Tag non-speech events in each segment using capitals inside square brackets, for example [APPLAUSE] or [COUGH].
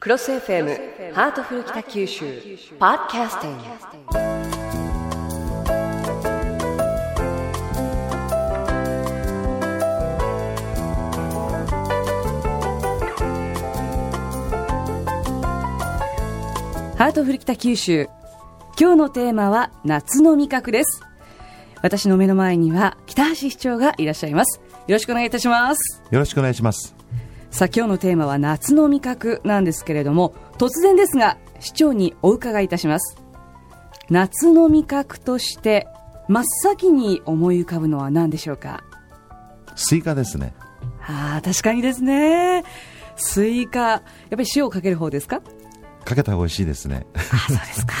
クロス FM ハートフル北九州ポッドキャスティング。ハートフル北九州今日のテーマは夏の味覚です。私の目の前には北橋市長がいらっしゃいます。よろしくお願いいたします。よろしくお願いしますさあ今日のテーマは夏の味覚なんですけれども突然ですが市長にお伺いいたします。夏の味覚として真っ先に思い浮かぶのは何でしょうか？スイカですね。ああ確かにですね。スイカ。やっぱり塩をかける方ですか？かけたら美味しいですね。あそうですか。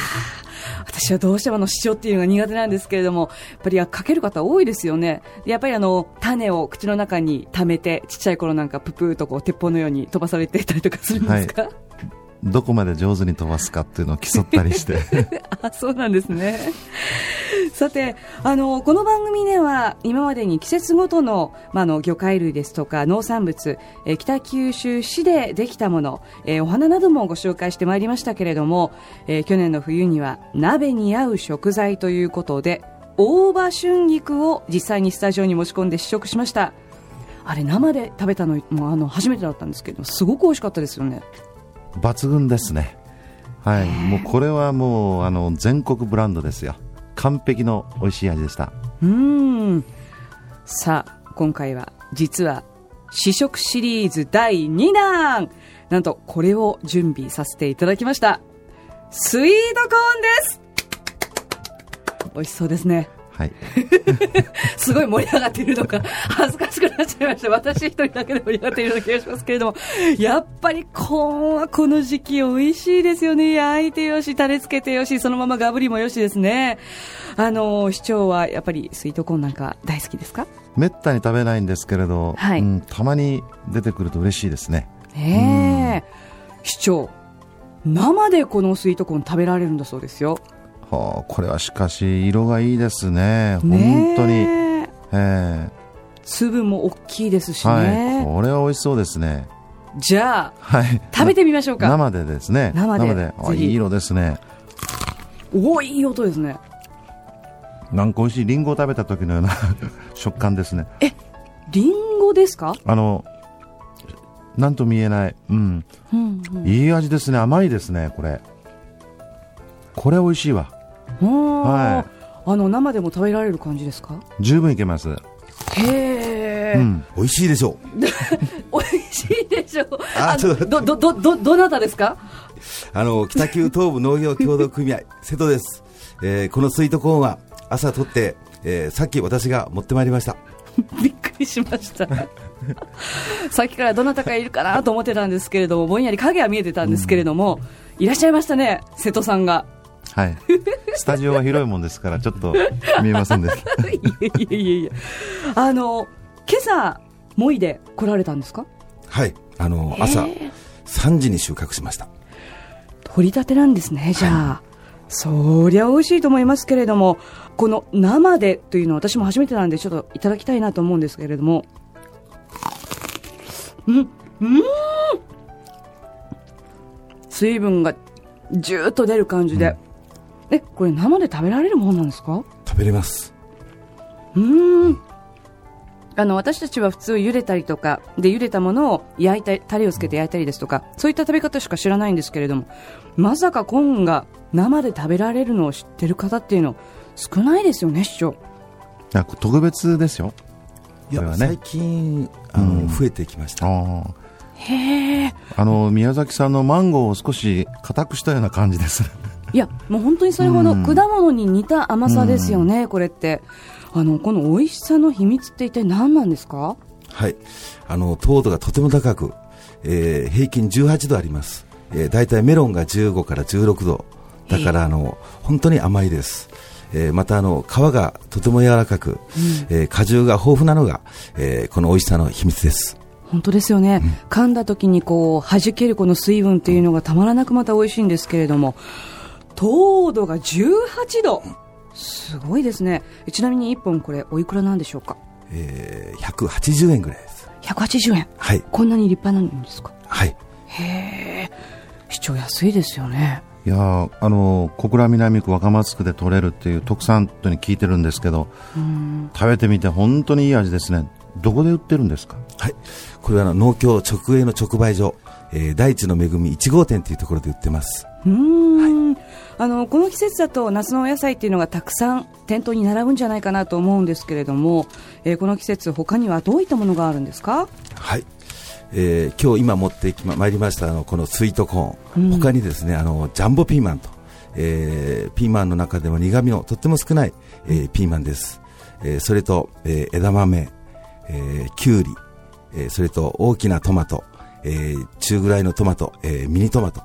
私はどうしてもあの塩っていうのが苦手なんですけれども、やっぱりかける方多いですよね。やっぱりあの、種を口の中に溜めて、ちっちゃい頃なんかププーとこう鉄砲のように飛ばされていたりとかするんですか、はいどこまで上手に飛ばすかっていうのを競ったりして。[LAUGHS] あそうなんですね。さてあのこの番組では今までに季節ごとの,、まあの魚介類ですとか農産物、え北九州市でできたもの、えお花などもご紹介してまいりましたけれども、え去年の冬には鍋に合う食材ということで大葉春菊を実際にスタジオに持ち込んで試食しました。あれ生で食べたのもあの初めてだったんですけどすごく美味しかったですよね。抜群ですね。はい、もうこれはもうあの全国ブランドですよ。完璧の美味しい味でした。うん。さあ、今回は実は試食シリーズ第2弾なんとこれを準備させていただきました。スイートコーンです美味しそうですね。はい、すごい盛り上がっているのか、[LAUGHS] 恥ずかしくなっちゃいました。私一人だけで盛り上がっているような気がしますけれども、やっぱりコーンはこの時期美味しいですよね。焼いてよし、タレつけてよし、そのままガブリもよしですね。あの、市長はやっぱりスイートコーンなんか大好きですか？めったに食べないんですけれど、はい、うん、たまに出てくると嬉しいですね。ええ、市長、生でこのスイートコーン食べられるんだそうですよ。はあ、これはしかし色がいいですね、本当に、え。ー、粒も大きいですしね、はい、これは美味しそうですね。じゃあ、はい、食べてみましょうか。生でですね。生でで。あいい色ですね。おおいい音ですね。なんか美味しいりんごを食べた時のような [LAUGHS] 食感ですね。えりんごですか？あのなんと見えない、うん、うんうん、いい味ですね。甘いですねこれ。これ美味しいわはい。あの生でも食べられる感じですか？十分いけます。へえ、うん。美味しいでしょう。[LAUGHS] 美味しいでしょう。あ、どどどどどなたですか？あの北九東部農業協同組合瀬戸です。えー、このスイートコーンは朝取って、えー、さっき私が持ってまいりました。[LAUGHS] びっくりしました。[LAUGHS] さっきからどなたかいるかなと思ってたんですけれども、ぼんやり影は見えてたんですけれども、うん、いらっしゃいましたね、瀬戸さんが。はい、スタジオは広いもんですから、ちょっと見えませんでした。[LAUGHS] いやいやいやいや、あの今朝もいで来られたんですか？はい、あの朝3時に収穫しました。取り立てなんですね、じゃあ。はい、そりゃ美味しいと思いますけれども、この生でというのは私も初めてなんで、ちょっといただきたいなと思うんですけれども。うん、うん水分がじゅーっと出る感じで、うんえこれ生で食べられるものなんですか？食べれます。うん。あの私たちは普通茹でたりとかで茹でたものを焼いたタレをつけて焼いたりですとかそういった食べ方しか知らないんですけれどもまさかコーンが生で食べられるのを知ってる方っていうの少ないですよね市長。特別ですよ。いや、ね、最近あの、うん、増えてきました。へえあの宮崎さんのマンゴーを少し硬くしたような感じですいやもう本当にそれほど果物に似た甘さですよね、これって。あのこの美味しさの秘密って一体何なんですか？はい。あの糖度がとても高く、えー、平均18度あります、えー、大体メロンが15から16度。だからあの本当に甘いです、えー、またあの皮がとても柔らかく、うん、えー、果汁が豊富なのが、えー、この美味しさの秘密です。本当ですよね、うん、噛んだ時にこう弾けるこの水分っていうのがたまらなくまた美味しいんですけれども、糖度が18度。すごいですね。ちなみに1本これおいくらなんでしょうか？えー、180円ぐらいです。180円。はい。こんなに立派なんですか？はい。へえ市長安いですよね。いやあの小倉南区若松区で取れるっていう特産とに聞いてるんですけど食べてみて本当にいい味ですね。どこで売ってるんですか？はい。これはあの農協直営の直売所、えー、大地の恵み1号店というところで売ってます。うん、はい、あのこの季節だと夏のお野菜っていうのがたくさん店頭に並ぶんじゃないかなと思うんですけれども、えー、この季節他にはどういったものがあるんですか？はい。えー、今日今持ってきま参りましたあのこのスイートコーン、うん、他にですねあのジャンボピーマンと、えー、ピーマンの中でも苦味のとっても少ない、えー、ピーマンです、えー、それと、えー、枝豆、えー、きゅうり、えー、それと大きなトマト、えー、中ぐらいのトマト、えー、ミニトマト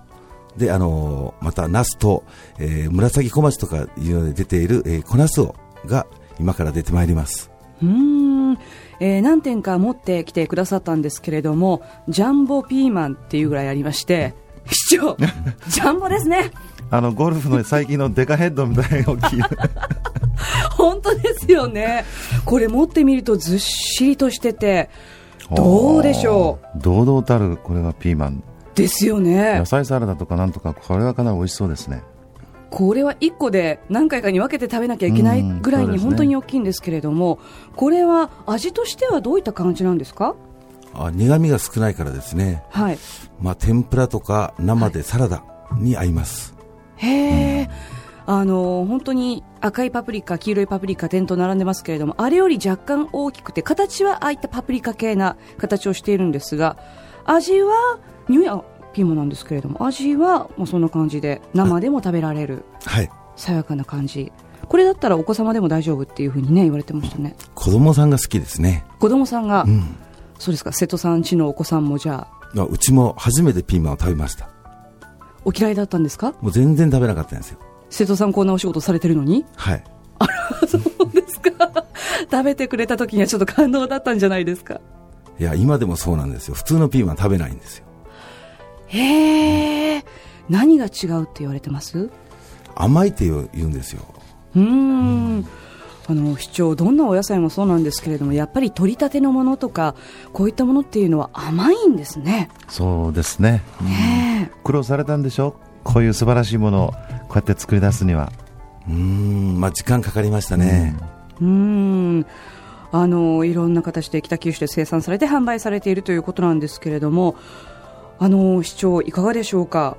であのー、またナスと、えー、紫小町とかいうので出ている、えー、小ナスをが今から出てまいります。うん。えー、何点か持ってきてくださったんですけれどもジャンボピーマンっていうぐらいありまして市長 [LAUGHS] ジャンボですね。あのゴルフの最近のデカヘッドみたいな大きい。[LAUGHS] 本当ですよね。これ持ってみるとずっしりとしててどうでしょう？堂々たるこれがピーマンですよね。野菜サラダとかなんとかこれはかなり美味しそうですね。これは1個で何回かに分けて食べなきゃいけないぐらいに本当に大きいんですけれども、ね、これは味としてはどういった感じなんですか？あ苦味が少ないからですね、はい。まあ、天ぷらとか生でサラダに合います、はい、へえ、うん、あの本当に赤いパプリカ黄色いパプリカ店頭並んでますけれどもあれより若干大きくて形はああいったパプリカ系な形をしているんですが味は匂いピーマンなんですけれども味はもうそんな感じで生でも食べられる、はい、爽やかな感じ。これだったらお子様でも大丈夫っていうふうにね言われてましたね。子供さんが好きですね。子供さんが、うん、そうですか。瀬戸さんちのお子さんもじゃあうちも初めてピーマンを食べました。お嫌いだったんですか？もう全然食べなかったんですよ。瀬戸さんこんなお仕事されてるのに？はい。あらそうですか。食べてくれた時にはちょっと感動だったんじゃないですか？いや今でもそうなんですよ。普通のピーマン食べないんですよへえ何が違うって言われてます？甘いって言うんですよ。うん。あの市長どんなお野菜もそうなんですけれどもやっぱり取り立てのものとかこういったものっていうのは甘いんですね。そうですね、ね苦労されたんでしょ？こういう素晴らしいものをこうやって作り出すには。うん。まあ時間かかりましたね。うん。あのいろんな形で北九州で生産されて販売されているということなんですけれどもあの市長、いかがでしょうか？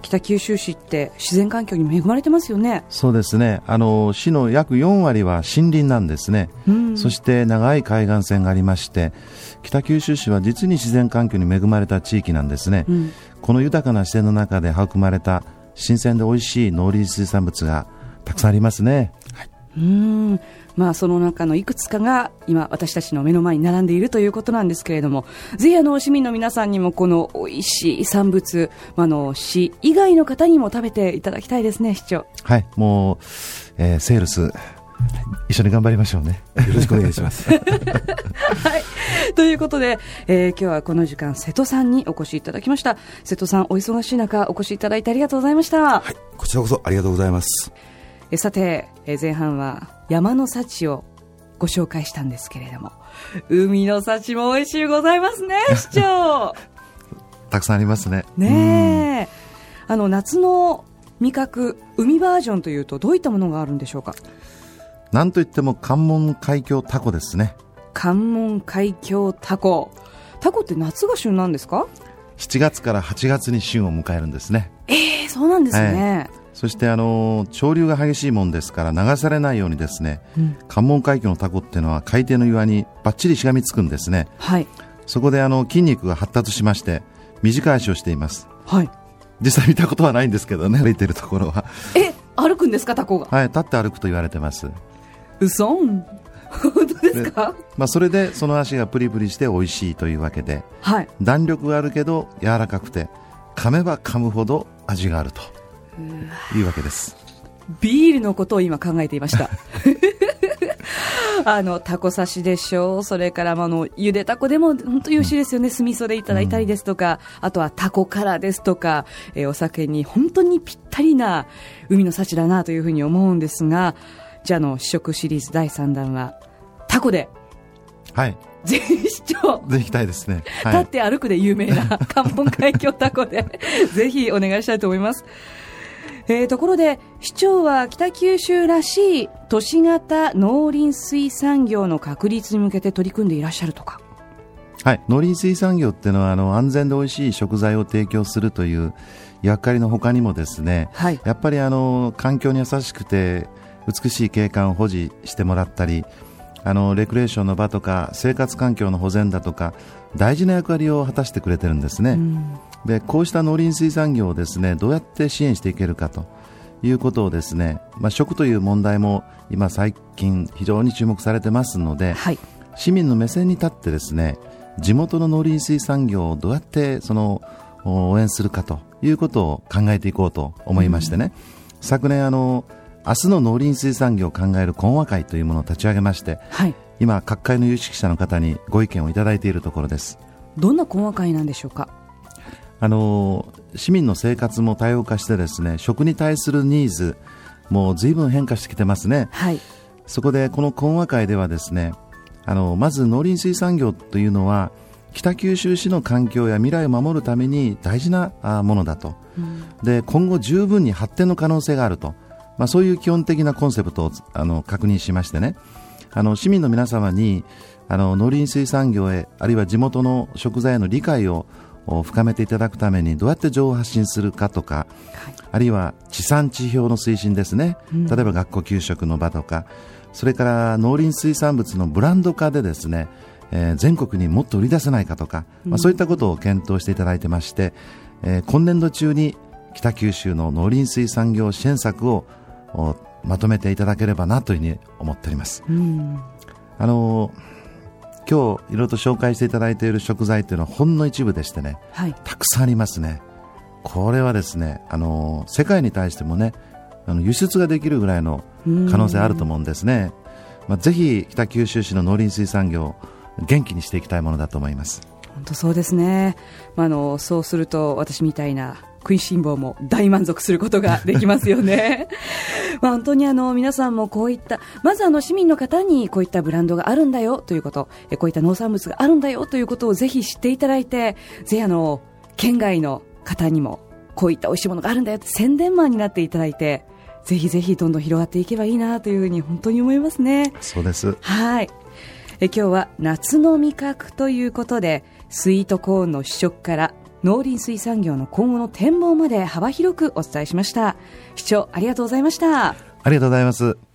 北九州市って自然環境に恵まれてますよね。そうですね。あの市の約4割は森林なんですね、うん、そして長い海岸線がありまして北九州市は実に自然環境に恵まれた地域なんですね、うん、この豊かな自然の中で育まれた新鮮で美味しい農林水産物がたくさんありますね、はい、うんまあ、その中のいくつかが今、私たちの目の前に並んでいるということなんですけれども、ぜひあの市民の皆さんにもこの美味しい産物、まあの市以外の方にも食べていただきたいですね、市長。はい、もう、えー、セールス、一緒に頑張りましょうね。よろしくお願いします。[LAUGHS] はい。ということで、えー、今日はこの時間、瀬戸さんにお越しいただきました。瀬戸さん、お忙しい中、お越しいただいてありがとうございました。はい、こちらこそありがとうございます。えさて、え前半は山の幸をご紹介したんですけれども海の幸も美味しいございますね [LAUGHS] 市長。たくさんありますね。ねあの夏の味覚海バージョンというとどういったものがあるんでしょうか？なんといっても関門海峡タコですね。関門海峡タコ。タコって夏が旬なんですか？7月から8月に旬を迎えるんですね。ええー、そうなんですね、はいそしてあの潮流が激しいもんですから流されないようにですね、うん、関門海峡のタコっていうのは海底の岩にばっちりしがみつくんですね、はい、そこであの筋肉が発達しまして短い足をしています、はい、実際見たことはないんですけどね歩いてるところは。え歩くんですかタコが？はい立って歩くと言われてます。嘘？本当ですか？まあ、それでその足がプリプリして美味しいというわけで、はい、弾力があるけど柔らかくて噛めば噛むほど味があるというわけです。ビールのことを今考えていました。[LAUGHS] あのタコ刺しでしょう、それからあのゆでタコでも本当に美味しいですよね、酢味噌でいただいたりですとか、あとはタコからですとか、えー、お酒に本当にぴったりな海の幸だなというふうに思うんですが、じゃあの試食シリーズ第3弾はタコで。はい。ぜひ行きたいですね、はい、立って歩くで有名な [LAUGHS] 関門海峡タコでぜひお願いしたいと思いますえー、ところで市長は北九州らしい都市型農林水産業の確立に向けて取り組んでいらっしゃるとか。はい、農林水産業っていうのはあの安全で美味しい食材を提供するという役割のほかにもですね、はい、やっぱりあの環境に優しくて美しい景観を保持してもらったりあのレクレーションの場とか生活環境の保全だとか大事な役割を果たしてくれてるんですね、うん、でこうした農林水産業をですねどうやって支援していけるかということをですね、まあ、食という問題も今最近非常に注目されてますので、はい、市民の目線に立ってですね地元の農林水産業をどうやってその応援するかということを考えていこうと思いましてね、うん、昨年あの明日の農林水産業を考える懇話会というものを立ち上げまして、はい、今各界の有識者の方にご意見をいただいているところです。どんな懇話会なんでしょうか？あの市民の生活も多様化してですね食に対するニーズもずいぶん変化してきてますね、はい、そこでこの懇話会ではですねあのまず農林水産業というのは北九州市の環境や未来を守るために大事なものだと、うん、で今後十分に発展の可能性があると、まあ、そういう基本的なコンセプトをあの確認しましてね。あの市民の皆様にあの農林水産業へあるいは地元の食材への理解を深めていただくためにどうやって情報発信するかとか、はい、あるいは地産地表の推進ですね、うん、例えば学校給食の場とかそれから農林水産物のブランド化でですね、えー、全国にもっと売り出せないかとか、まあ、そういったことを検討していただいてまして、えー、今年度中に北九州の農林水産業支援策をまとめていただければなというふうに思っております。うん、あのー今日いろいろと紹介していただいている食材というのはほんの一部でしてね、はい、たくさんありますね。これはですね、あの世界に対してもね、あの輸出ができるぐらいの可能性あると思うんですね。まあ、ぜひ北九州市の農林水産業元気にしていきたいものだと思います。本当そうですね。まあ、あのそうすると私みたいな食いしん坊も大満足することができますよね。[LAUGHS] まあ、本当にあの皆さんもこういったまずあの市民の方にこういったブランドがあるんだよということこういった農産物があるんだよということをぜひ知っていただいてぜひあの県外の方にもこういった美味しいものがあるんだよって宣伝マンになっていただいてぜひぜひどんどん広がっていけばいいなというふうに本当に思いますね。そうです。はい。え今日は夏の味覚ということでスイートコーンの試食から農林水産業の今後の展望まで幅広くお伝えしました。市長ありがとうございました。ありがとうございます。